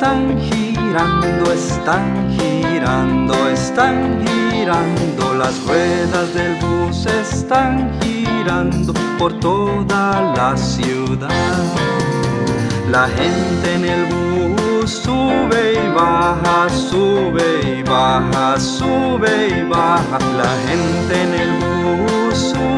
están girando, están girando, están girando, las ruedas del bus están girando por toda la ciudad. La gente en el bus sube y baja, sube y baja, sube y baja. La gente en el bus sube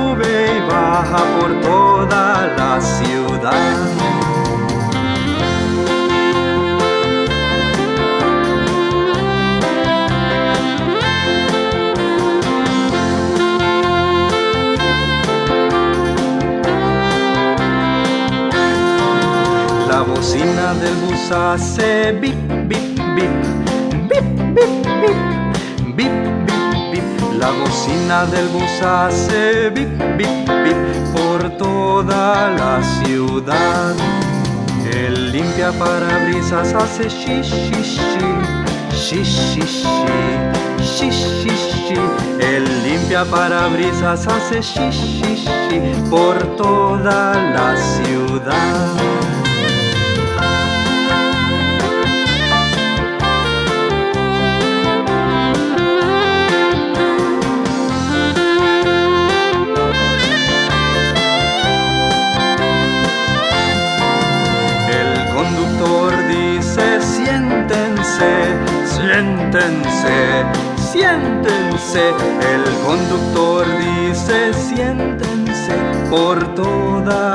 La bocina del bus hace bip, bip, bip, bip, bip, bip, bip, bip, bip. La bocina del bus hace bip, bip, bip por toda la ciudad. El limpia parabrisas hace shi, shi, shi, shi, shi, shi, shi, shi, shi. El limpia parabrisas hace shi, shi, shi por toda la ciudad. Siéntense, siéntense. El conductor dice siéntense por toda.